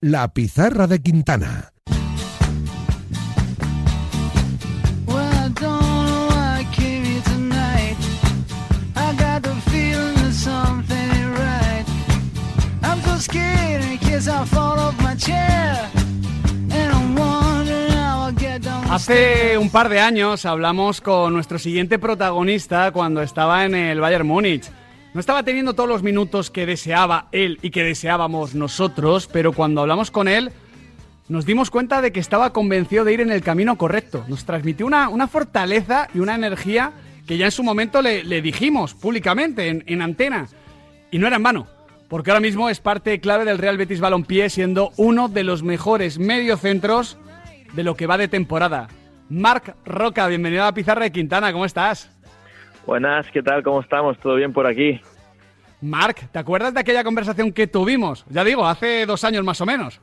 La pizarra de Quintana. Hace un par de años hablamos con nuestro siguiente protagonista cuando estaba en el Bayern Múnich. No estaba teniendo todos los minutos que deseaba él y que deseábamos nosotros, pero cuando hablamos con él nos dimos cuenta de que estaba convencido de ir en el camino correcto. Nos transmitió una, una fortaleza y una energía que ya en su momento le, dijimos públicamente en, en antena. Y no era en vano, porque ahora mismo es parte clave del Real Betis Balompié, siendo uno de los mejores mediocentros de lo que va de temporada. Marc Roca, bienvenido a la Pizarra de Quintana, ¿cómo estás? Buenas, ¿qué tal? ¿Cómo estamos? ¿Todo bien por aquí? Marc, ¿te acuerdas de aquella conversación que tuvimos? Ya digo, hace dos años más o menos.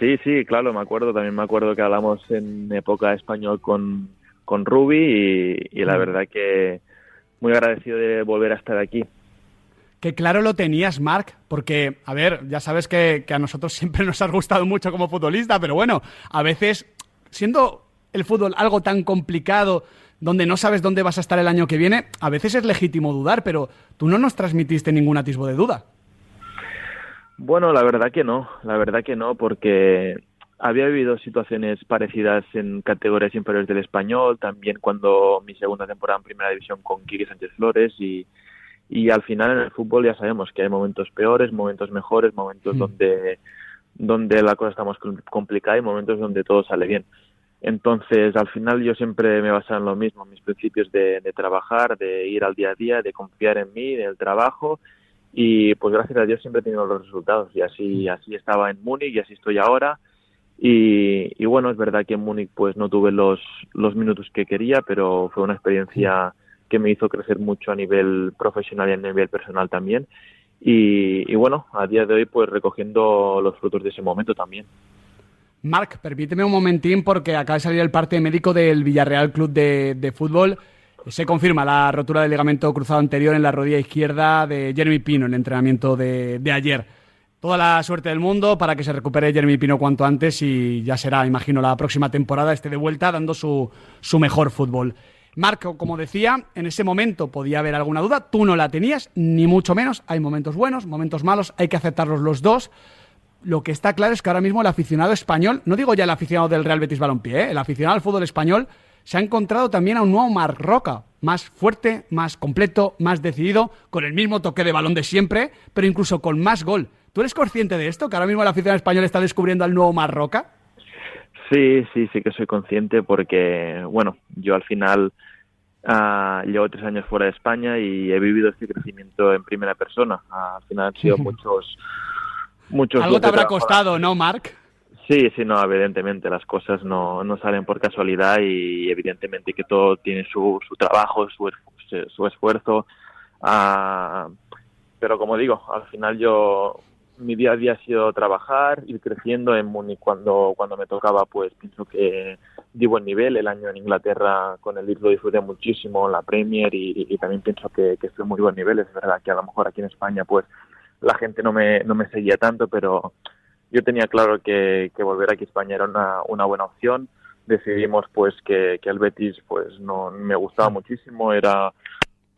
Sí, sí, claro, me acuerdo. También me acuerdo que hablamos en época español con, con Ruby y, la mm. verdad que muy agradecido de volver a estar aquí. Qué claro lo tenías, Marc, porque, a ver, ya sabes que, a nosotros siempre nos ha gustado mucho como futbolista, pero bueno, a veces, siendo el fútbol algo tan complicado, donde no sabes dónde vas a estar el año que viene, a veces es legítimo dudar, pero tú no nos transmitiste ningún atisbo de duda. Bueno, la verdad que no, la verdad que no, porque había vivido situaciones parecidas en categorías inferiores del español, también cuando mi segunda temporada en primera división con Kiki Sánchez Flores y, y al final en el fútbol ya sabemos que hay momentos peores, momentos mejores, momentos mm. donde, donde la cosa está más complicada y momentos donde todo sale bien. Entonces, al final yo siempre me basaba en lo mismo, en mis principios de, trabajar, de ir al día a día, de confiar en mí, en el trabajo y pues gracias a Dios siempre he tenido los resultados y así, así estaba en Múnich y así estoy ahora. Y, y, bueno, es verdad que en Múnich pues no tuve los, los minutos que quería, pero fue una experiencia que me hizo crecer mucho a nivel profesional y a nivel personal también. Y, y bueno, a día de hoy pues recogiendo los frutos de ese momento también. Marc, permíteme un momentín porque acaba de salir el parte médico del Villarreal Club de, Fútbol. Se confirma la rotura del ligamento cruzado anterior en la rodilla izquierda de Jeremy Pino en el entrenamiento de, ayer. Toda la suerte del mundo para que se recupere Jeremy Pino cuanto antes y ya será, imagino, la próxima temporada esté de vuelta dando su, su mejor fútbol. Marco, como decía, en ese momento podía haber alguna duda, tú no la tenías, ni mucho menos. Hay momentos buenos, momentos malos, hay que aceptarlos los dos lo que está claro es que ahora mismo el aficionado español, no digo ya el aficionado del Real Betis Balompié, ¿eh? el aficionado al fútbol español se ha encontrado también a un nuevo Marc Roca, más fuerte, más completo, más decidido, con el mismo toque de balón de siempre, pero incluso con más gol. ¿Tú eres consciente de esto? Que ahora mismo el aficionado español está descubriendo al nuevo Marc Roca. Sí, sí, sí que soy consciente porque, bueno, yo al final uh, llevo tres años fuera de España y he vivido este crecimiento en primera persona. al final han sido muchos algo te habrá costado, ¿no, Marc? Sí, sí, no, evidentemente las cosas no, no salen por casualidad y evidentemente que todo tiene su, su trabajo, su, su esfuerzo. Ah, pero como digo, al final yo, mi día a día ha sido trabajar, ir creciendo en Múnich cuando, cuando me tocaba, pues pienso que di buen nivel. El año en Inglaterra con el lo disfruté muchísimo, la Premier y, y también pienso que, que estoy muy buen nivel. Es verdad que a lo mejor aquí en España pues la gente no me, no me seguía tanto, pero yo tenía claro que, que volver aquí a España era una, una buena opción. Decidimos pues que, que el Betis pues no me gustaba muchísimo, era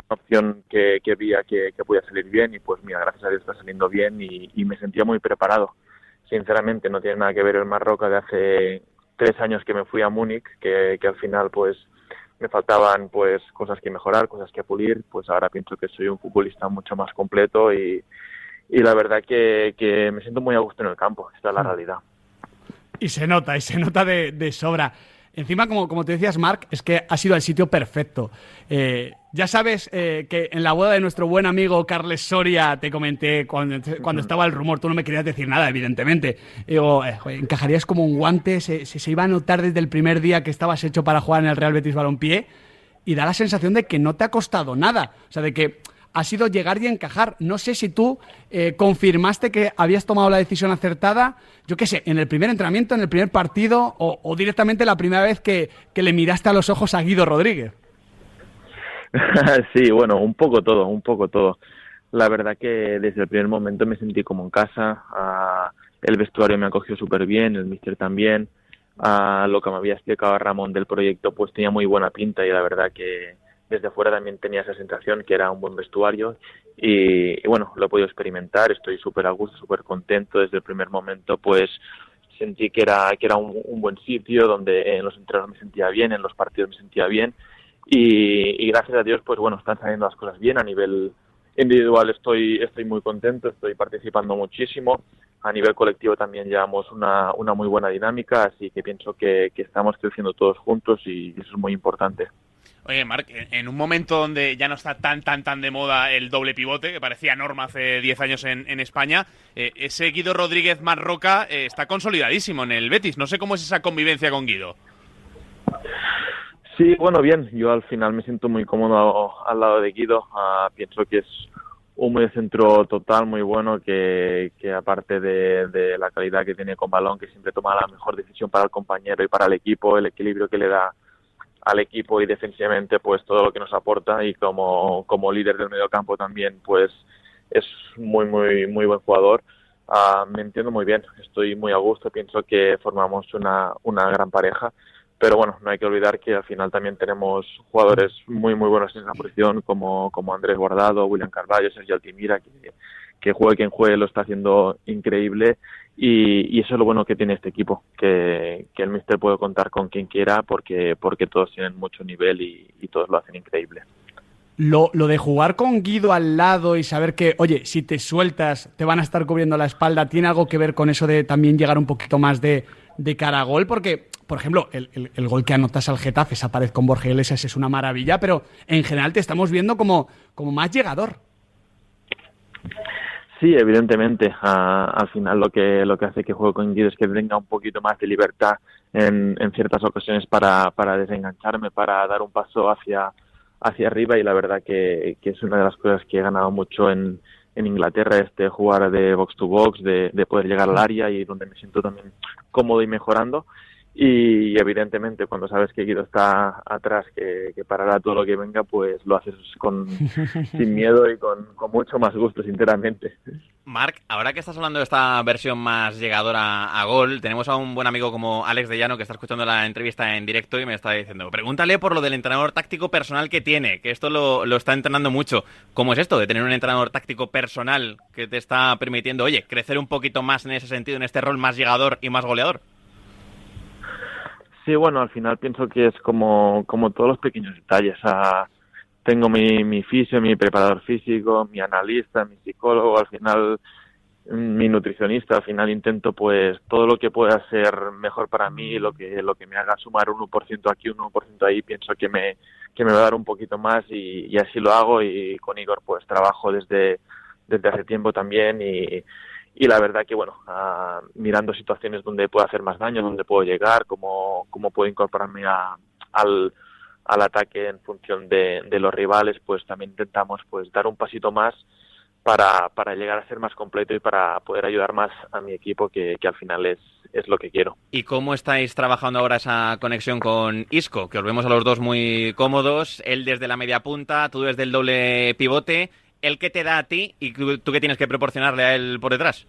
una opción que, que veía que, que podía salir bien y pues mira, gracias a Dios está saliendo bien y, y me sentía muy preparado. Sinceramente no tiene nada que ver el Marroca de hace tres años que me fui a Múnich, que, que al final pues me faltaban pues cosas que mejorar, cosas que pulir, pues ahora pienso que soy un futbolista mucho más completo y, y la verdad que, que me siento muy a gusto en el campo, esta es la mm. realidad. Y se nota, y se nota de, de sobra. Encima, como, como te decías, Marc, es que ha sido el sitio perfecto. Eh, ya sabes eh, que en la boda de nuestro buen amigo Carles Soria te comenté cuando, cuando estaba el rumor, tú no me querías decir nada, evidentemente. digo, eh, encajarías como un guante, se, se, se, iba a notar desde el primer día que estabas hecho para jugar en el Real Betis Balompié y da la sensación de que no te ha costado nada. O sea, de que ha sido llegar y encajar. No sé si tú eh, confirmaste que habías tomado la decisión acertada, yo qué sé, en el primer entrenamiento, en el primer partido o, directamente la primera vez que, le miraste a los ojos a Guido Rodríguez. sí, bueno, un poco todo, un poco todo. La verdad que desde el primer momento me sentí como en casa. Ah, el vestuario me acogió súper bien, el mister también, a lo que me había explicado Ramón del proyecto pues tenía muy buena pinta y la verdad que desde fuera también tenía esa sensación que era un buen vestuario y, bueno, lo he podido experimentar, estoy súper a gusto, súper contento desde el primer momento pues sentí que era, que era un, buen sitio donde en los entrenos me sentía bien, en los partidos me sentía bien y, gracias a Dios pues bueno, están saliendo las cosas bien a nivel individual estoy, estoy muy contento, estoy participando muchísimo. A nivel colectivo también llevamos una, una muy buena dinámica, así que pienso que, estamos creciendo todos juntos y eso es muy importante. Oye, Marc, en un momento donde ya no está tan, tan, tan de moda el doble pivote, que parecía norma hace 10 años en, España, eh, ese Guido Rodríguez Marroca eh, está consolidadísimo en el Betis. No sé cómo es esa convivencia con Guido. Sí, bueno, bien. Yo al final me siento muy cómodo al lado de Guido. Ah, pienso que es un medio centro total muy bueno que, que aparte de, la calidad que tiene con balón, que siempre toma la mejor decisión para el compañero y para el equipo, el equilibrio que le da al equipo y defensivamente pues todo lo que nos aporta y como, como líder del medio campo también pues es muy muy muy buen jugador. Ah, me entiendo muy bien, estoy muy a gusto, pienso que formamos una, una gran pareja pero bueno, no hay que olvidar que al final también tenemos jugadores muy muy buenos en esa posición como, como Andrés Guardado, William Carvalho, Sergio Altimira, que, que juegue quien juegue lo está haciendo increíble y, eso es lo bueno que tiene este equipo, que, el míster puede contar con quien quiera porque, porque todos tienen mucho nivel y, todos lo hacen increíble. Lo, lo, de jugar con Guido al lado y saber que, oye, si te sueltas, te van a estar cubriendo la espalda, ¿tiene algo que ver con eso de también llegar un poquito más de, de cara a gol? Porque por ejemplo, el, gol que anotas al Getafe, esa pared con Borja Iglesias es una maravilla, pero en general te estamos viendo como, como más llegador. Sí, evidentemente. al final lo que lo que hace que juegue con Guido es que tenga un poquito más de libertad en, en ciertas ocasiones para, para desengancharme, para dar un paso hacia, hacia arriba y la verdad que, que es una de las cosas que he ganado mucho en, en Inglaterra, este jugar de box to box, de, de poder llegar al área y donde me siento también cómodo y mejorando y evidentemente cuando sabes que Guido está atrás, que, parará todo lo que venga, pues lo haces con, sin miedo y con, mucho más gusto, sinceramente. Marc, ahora que estás hablando de esta versión más llegadora a gol, tenemos a un buen amigo como Alex de Llano que está escuchando la entrevista en directo y me está diciendo, pregúntale por lo del entrenador táctico personal que tiene, que esto lo, lo está entrenando mucho. ¿Cómo es esto de tener un entrenador táctico personal que te está permitiendo, oye, crecer un poquito más en ese sentido, en este rol más llegador y más goleador? Sí, bueno, al final pienso que es como, como todos los pequeños detalles. tengo mi, mi fisio, mi preparador físico, mi analista, mi psicólogo, al final mi nutricionista, al final intento pues todo lo que pueda ser mejor para mí, lo que lo que me haga sumar un 1% aquí, un 1% ahí, pienso que me que me va a dar un poquito más y, y así lo hago y con Igor pues trabajo desde desde hace tiempo también y, y la verdad que bueno ah, mirando situaciones donde puedo hacer más daño donde puedo llegar cómo, cómo puedo incorporarme al, al ataque en función de, de, los rivales pues también intentamos pues dar un pasito más para, para llegar a ser más completo y para poder ayudar más a mi equipo que, que al final es, es lo que quiero. ¿Y cómo estáis trabajando ahora esa conexión con Isco? Que os vemos a los dos muy cómodos, él desde la media punta, tú desde el doble pivote el que te da a ti y tú que tienes que proporcionarle a él por detrás?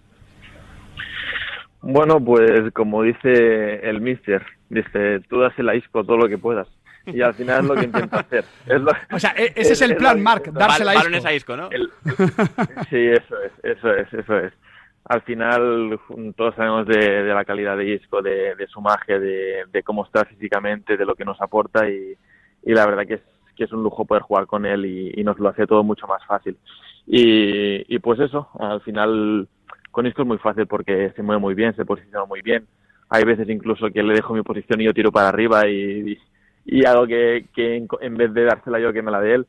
Bueno, pues como dice el mister, dice, tú das el Isco todo lo que puedas. Y al final es lo que intento hacer. o sea, e-, ese es, el plan, Mark, darse la Isco. Isco, ¿no? sí, eso es, eso es, eso es. Al final todos sabemos de, la calidad de Isco, de, su magia, de, cómo está físicamente, de lo que nos aporta y, y la verdad que es que es un lujo poder jugar con él y, nos lo hace todo mucho más fácil. Y, pues eso, al final con esto es muy fácil porque se mueve muy bien, se posiciona muy bien. Hay veces incluso que le dejo mi posición y yo tiro para arriba y, y, hago que, en, vez de dársela yo que me la dé él.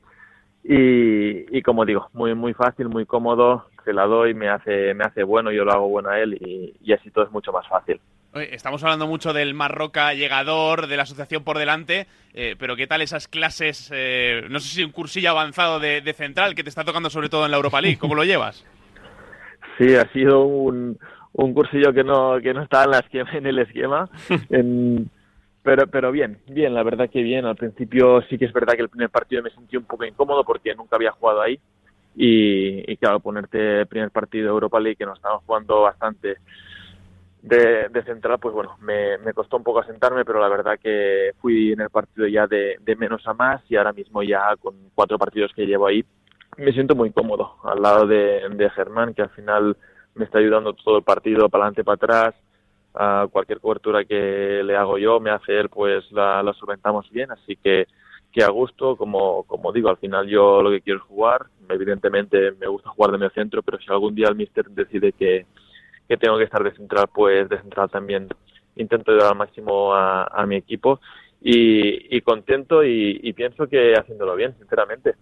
Y, como digo, muy muy fácil, muy cómodo, se la doy, me hace, me hace bueno, yo lo hago bueno a él y, y así todo es mucho más fácil. Estamos hablando mucho del Marroca llegador, de la asociación por delante, eh, pero ¿qué tal esas clases? Eh, no sé si un cursillo avanzado de, central que te está tocando sobre todo en la Europa League. ¿Cómo lo llevas? Sí, ha sido un, un cursillo que no, que no estaba en, la esquema, en el esquema. pero, pero bien, bien, la verdad que bien. Al principio sí que es verdad que el primer partido me sentí un poco incómodo porque nunca había jugado ahí. Y, y claro, ponerte primer partido de Europa League que nos estamos jugando bastante de, central, pues bueno, me, costó un poco asentarme, pero la verdad que fui en el partido ya de, menos a más y ahora mismo ya con cuatro partidos que llevo ahí me siento muy cómodo al lado de, de Germán, que al final me está ayudando todo el partido para adelante, para atrás. a cualquier cobertura que le hago yo, me hace él, pues la, la solventamos bien, así que que a gusto, como, como digo, al final yo lo que quiero es jugar, evidentemente me gusta jugar de medio centro, pero si algún día el míster decide que, que tengo que estar de central, pues de central también intento dar al máximo a, mi equipo y, contento y, pienso que haciéndolo bien, sinceramente.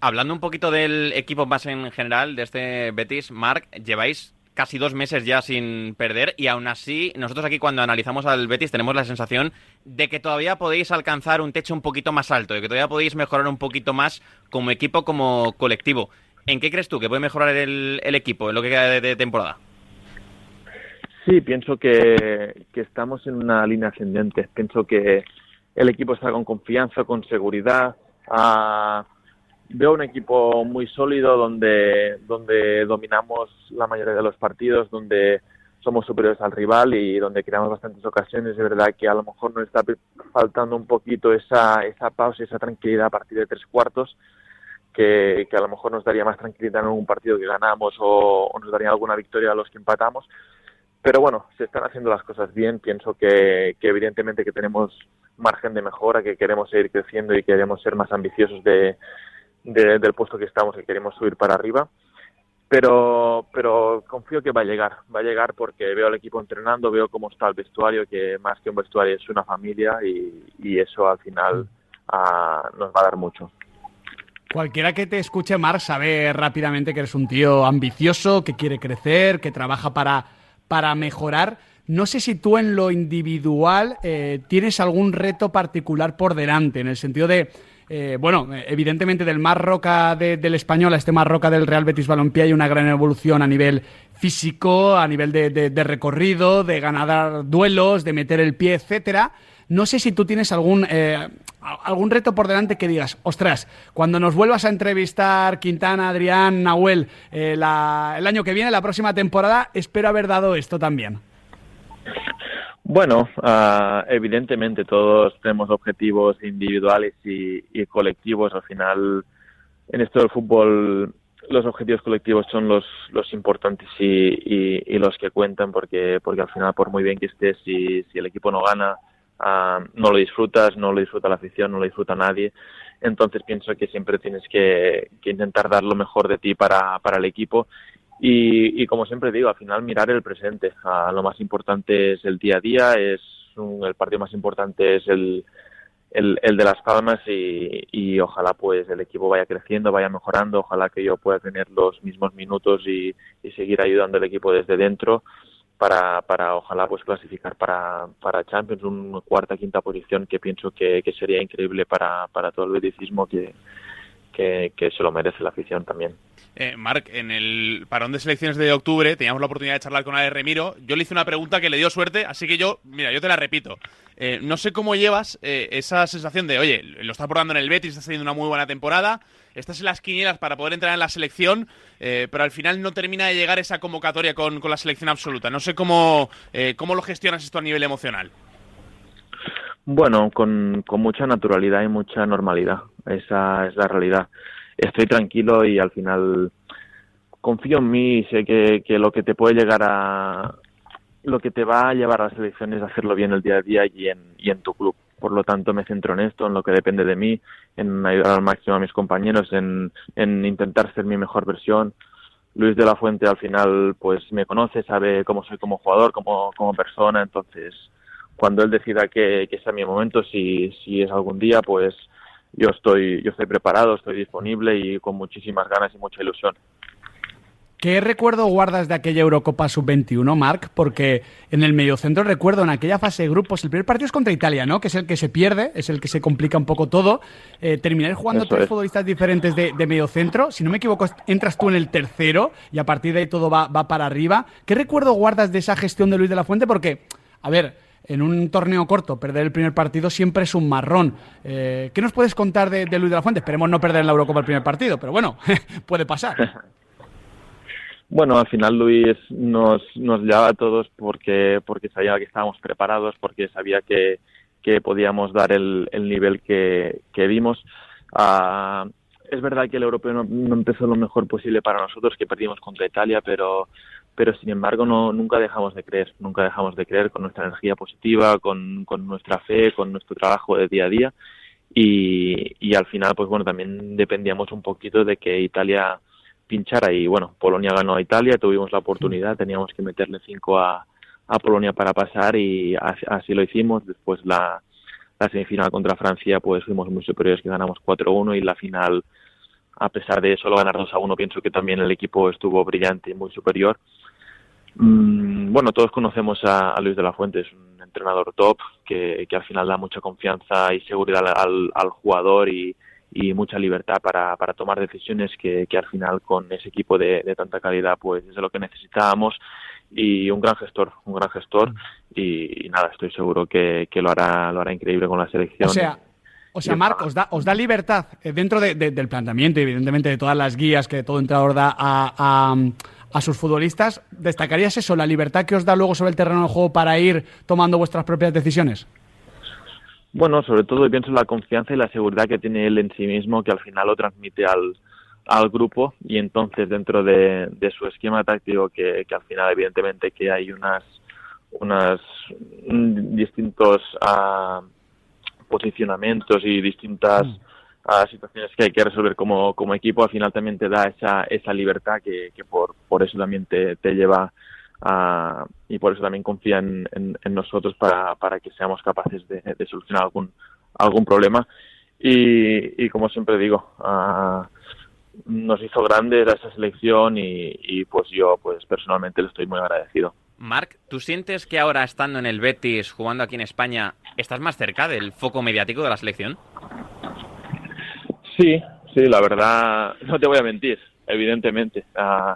Hablando un poquito del equipo más en general, de este Betis, Marc, lleváis casi dos meses ya sin perder y aún así nosotros aquí cuando analizamos al Betis tenemos la sensación de que todavía podéis alcanzar un techo un poquito más alto, de que todavía podéis mejorar un poquito más como equipo, como colectivo. ¿En qué crees tú que puede mejorar el, el equipo en lo que queda de temporada? Sí, pienso que, estamos en una línea ascendente. Pienso que el equipo está con confianza, con seguridad. Ah, veo un equipo muy sólido donde, donde dominamos la mayoría de los partidos, donde somos superiores al rival y donde creamos bastantes ocasiones. Es verdad que a lo mejor nos está faltando un poquito esa, esa pausa esa tranquilidad a partir de tres cuartos, que, a lo mejor nos daría más tranquilidad en un partido que ganamos o, o nos daría alguna victoria a los que empatamos pero bueno, se están haciendo las cosas bien. Pienso que, evidentemente que tenemos margen de mejora, que queremos seguir creciendo y queremos ser más ambiciosos de, del puesto que estamos, y queremos subir para arriba. Pero, pero confío que va a llegar, va a llegar porque veo al equipo entrenando, veo cómo está el vestuario, que más que un vestuario es una familia y, eso al final ah, nos va a dar mucho. Cualquiera que te escuche, Mar, sabe rápidamente que eres un tío ambicioso, que quiere crecer, que trabaja para para mejorar. No sé si tú en lo individual eh, tienes algún reto particular por delante, en el sentido de, eh, bueno, evidentemente del más roca del español a este más roca del Real Betis Balompié hay una gran evolución a nivel físico, a nivel de, recorrido, de ganar duelos, de meter el pie, etcétera. No sé si tú tienes algún, eh, algún reto por delante que digas, ostras, cuando nos vuelvas a entrevistar Quintana, Adrián, Nahuel, eh, el año que viene, la próxima temporada, espero haber dado esto también. Bueno, ah, evidentemente todos tenemos objetivos individuales y, colectivos. Al final, en esto del fútbol, los objetivos colectivos son los, los importantes y, los que cuentan, porque, porque al final, por muy bien que estés, si, si el equipo no gana, Ah, no lo disfrutas, no lo disfruta la afición, no lo disfruta nadie. Entonces pienso que siempre tienes que, intentar dar lo mejor de ti para, para el equipo y, como siempre digo, al final mirar el presente. Ah, lo más importante es el día a día, es el partido más importante es el, el, de Las Palmas y, y, ojalá pues el equipo vaya creciendo, vaya mejorando, ojalá que yo pueda tener los mismos minutos y, y seguir ayudando al equipo desde dentro para, para ojalá pues clasificar para, para Champions, una cuarta, quinta posición que pienso que, sería increíble para, para todo el beticismo que, que, se lo merece la afición también. Eh, Marc, en el parón de selecciones de octubre teníamos la oportunidad de charlar con Ale Remiro. Yo le hice una pregunta que le dio suerte, así que yo, mira, yo te la repito. Eh, no sé cómo llevas eh, esa sensación de, oye, lo está aportando en el Betis, está haciendo una muy buena temporada, estás en las quinielas para poder entrar en la selección, eh, pero al final no termina de llegar esa convocatoria con, la selección absoluta. No sé cómo, cómo lo gestionas esto a nivel emocional. Bueno, con, mucha naturalidad y mucha normalidad. Esa es la realidad. Estoy tranquilo y al final confío en mí y sé que, que lo que te puede llegar a, lo que te va a llevar a la selección es hacerlo bien el día a día y en, y en tu club. Por lo tanto, me centro en esto, en lo que depende de mí, en ayudar al máximo a mis compañeros, en, en intentar ser mi mejor versión. Luis de la Fuente al final pues me conoce, sabe cómo soy como jugador, como, como persona, entonces cuando él decida que, que sea mi momento, si, si es algún día, pues yo estoy, yo estoy preparado, estoy disponible y con muchísimas ganas y mucha ilusión. ¿Qué recuerdo guardas de aquella Eurocopa Sub-21, Marc? Porque en el mediocentro recuerdo en aquella fase de grupos, el primer partido es contra Italia, ¿no? Que es el que se pierde, es el que se complica un poco todo. Eh, termináis jugando tres futbolistas diferentes de, mediocentro. Si no me equivoco, entras tú en el tercero y a partir de ahí todo va, para arriba. ¿Qué recuerdo guardas de esa gestión de Luis de la Fuente? Porque, a ver, en un torneo corto, perder el primer partido siempre es un marrón. Eh, ¿Qué nos puedes contar de, de Luis de la Fuente? Esperemos no perder en la Eurocopa el primer partido, pero bueno, puede pasar. Bueno, al final Luis nos, nos llevaba a todos porque, porque sabía que estábamos preparados, porque sabía que, podíamos dar el, el nivel que, que dimos. Ah, es verdad que el europeo no, no, empezó lo mejor posible para nosotros, que perdimos contra Italia, pero, pero sin embargo no, nunca dejamos de creer, nunca dejamos de creer con nuestra energía positiva, con, con nuestra fe, con nuestro trabajo de día a día. Y, y al final, pues bueno, también dependíamos un poquito de que Italia pinchara y bueno, Polonia ganó a Italia, tuvimos la oportunidad, teníamos que meterle cinco a, a Polonia para pasar y así, así lo hicimos. Después la, la, semifinal contra Francia pues fuimos muy superiores que ganamos 4-1 y la final a pesar de solo ganar 2-1 pienso que también el equipo estuvo brillante y muy superior. Mm, bueno, todos conocemos a, a, Luis de la Fuente, es un entrenador top que, que al final da mucha confianza y seguridad al, al jugador y, y mucha libertad para, para tomar decisiones que, que, al final con ese equipo de, de, tanta calidad pues es lo que necesitábamos y un gran gestor, un gran gestor y, y nada, estoy seguro que, que, lo hará lo hará increíble con la selección. O sea, o sea, Marc, os da, os da libertad eh, dentro de, de, del planteamiento, evidentemente, de todas las guías que todo entrenador da a, a, a, sus futbolistas. ¿Destacarías eso, la libertad que os da luego sobre el terreno de juego para ir tomando vuestras propias decisiones? Bueno, sobre todo pienso en la confianza y la seguridad que tiene él en sí mismo, que al final lo transmite al, al grupo y entonces dentro de, de su esquema táctico, que, que, al final evidentemente que hay unas, unas distintos uh, posicionamientos y distintas uh, situaciones que hay que resolver como, como equipo, al final también te da esa, esa libertad que, que por, por eso también te, te lleva Uh, y por eso también confía en, en, en nosotros para, para, que seamos capaces de, de, solucionar algún, algún problema. Y, y como siempre digo, uh, nos hizo grandes a esa selección y, y, pues yo pues personalmente le estoy muy agradecido. Marc, ¿tú sientes que ahora estando en el Betis, jugando aquí en España, estás más cerca del foco mediático de la selección? Sí, sí, la verdad, no te voy a mentir, evidentemente. Uh,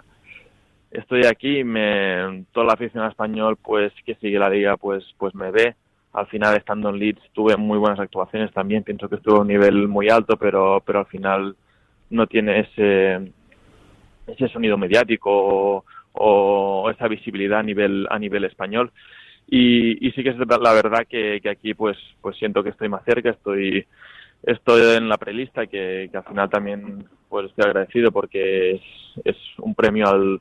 estoy aquí, me, toda la afición español pues que sigue la liga pues pues me ve. Al final estando en Leeds tuve muy buenas actuaciones también, pienso que estuve a un nivel muy alto, pero pero al final no tiene ese ese sonido mediático o, esa visibilidad a nivel a nivel español. Y, y sí que es la verdad que, que aquí pues pues siento que estoy más cerca, estoy estoy en la prelista que, que al final también pues estoy agradecido porque es, es un premio al,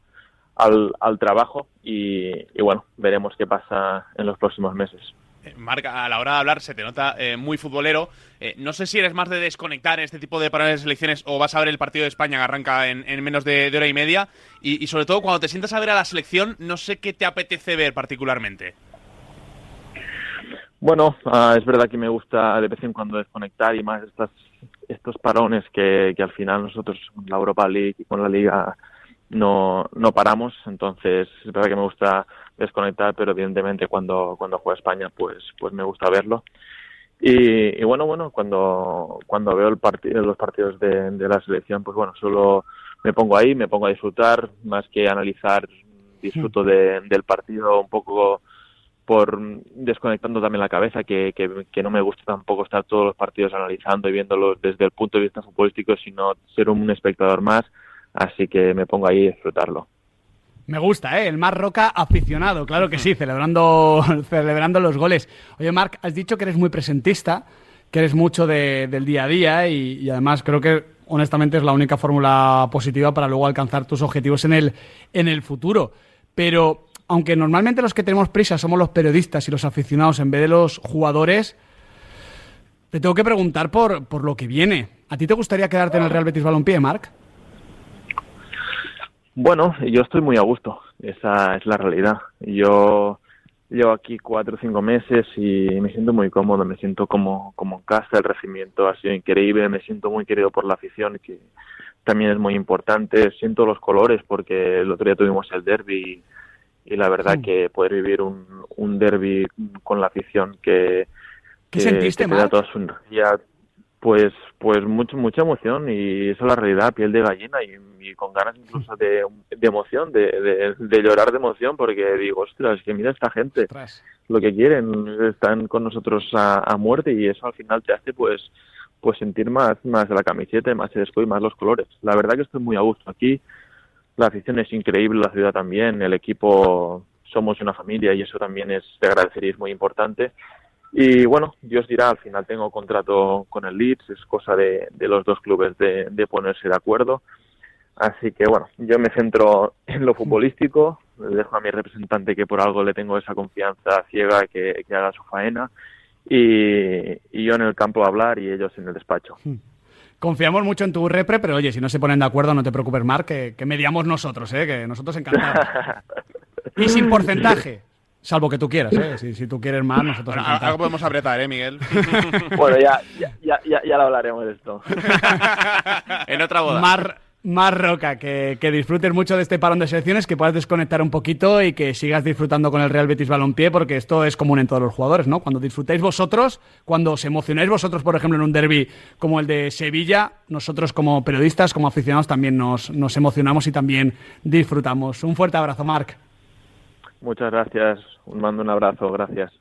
al, al trabajo y, y, bueno, veremos qué pasa en los próximos meses. Marca, a la hora de hablar se te nota eh, muy futbolero. Eh, no sé si eres más de desconectar en este tipo de parones de selecciones o vas a ver el partido de España que arranca en, en menos de, de, hora y media. Y, y, sobre todo, cuando te sientas a ver a la selección, no sé qué te apetece ver particularmente. Bueno, uh, es verdad que me gusta de vez en cuando desconectar y más estas, estos parones que, que al final nosotros, la Europa League y con la Liga no, no paramos, entonces es verdad que me gusta desconectar, pero evidentemente cuando, cuando juega España pues, pues me gusta verlo. Y, y bueno, bueno, cuando, cuando veo el partido, los partidos de, de la selección, pues bueno, solo me pongo ahí, me pongo a disfrutar, más que analizar, disfruto de, del partido un poco por desconectando también la cabeza, que, que, que, no me gusta tampoco estar todos los partidos analizando y viéndolos desde el punto de vista futbolístico, sino ser un espectador más así que me pongo ahí a disfrutarlo. Me gusta, ¿eh? El Marc Roca aficionado, claro que sí, celebrando, celebrando los goles. Oye, Marc, has dicho que eres muy presentista, que eres mucho de, del día a día y, y, además creo que honestamente es la única fórmula positiva para luego alcanzar tus objetivos en el, en el futuro. Pero aunque normalmente los que tenemos prisa somos los periodistas y los aficionados en vez de los jugadores, te tengo que preguntar por, por lo que viene. ¿A ti te gustaría quedarte en el Real Betis Balompié, Marc? Bueno, yo estoy muy a gusto, esa es la realidad. Yo llevo aquí cuatro o cinco meses y me siento muy cómodo, me siento como, como en casa, el recibimiento ha sido increíble, me siento muy querido por la afición, que también es muy importante, siento los colores porque el otro día tuvimos el derby y, y la verdad sí. que poder vivir un, un derby con la afición que, que, ¿Qué sentiste, que te da toda su energía, pues pues mucho, mucha emoción y eso es la realidad, piel de gallina y, y con ganas incluso de, de emoción, de, de, de, llorar de emoción porque digo, ostras, que mira esta gente, ostras. lo que quieren, están con nosotros a, a, muerte y eso al final te hace pues pues sentir más más la camiseta, más el escudo y más los colores. La verdad que estoy muy a gusto aquí, la afición es increíble, la ciudad también, el equipo somos una familia y eso también es de agradecer y es muy importante. Y bueno, Dios dirá, al final tengo contrato con el Leeds, es cosa de, de los dos clubes de, de, ponerse de acuerdo. Así que bueno, yo me centro en lo futbolístico, le dejo a mi representante que por algo le tengo esa confianza ciega que, que haga su faena y, y, yo en el campo a hablar y ellos en el despacho. Confiamos mucho en tu repre, pero oye, si no se ponen de acuerdo, no te preocupes, Marc, que, que mediamos nosotros, ¿eh? que nosotros encantados. y sin porcentaje. Salvo que tú quieras, ¿eh? Si, si tú quieres más, nosotros bueno, Algo podemos apretar, ¿eh, Miguel? bueno, ya, ya, ya, ya, lo hablaremos de esto. en otra boda. Mar, más Roca, que, que, disfrutes mucho de este parón de selecciones, que puedas desconectar un poquito y que sigas disfrutando con el Real Betis Balompié, porque esto es común en todos los jugadores, ¿no? Cuando disfrutáis vosotros, cuando os emocionáis vosotros, por ejemplo, en un derby como el de Sevilla, nosotros como periodistas, como aficionados, también nos, nos emocionamos y también disfrutamos. Un fuerte abrazo, Marc. Muchas gracias. Un mando un abrazo. Gracias.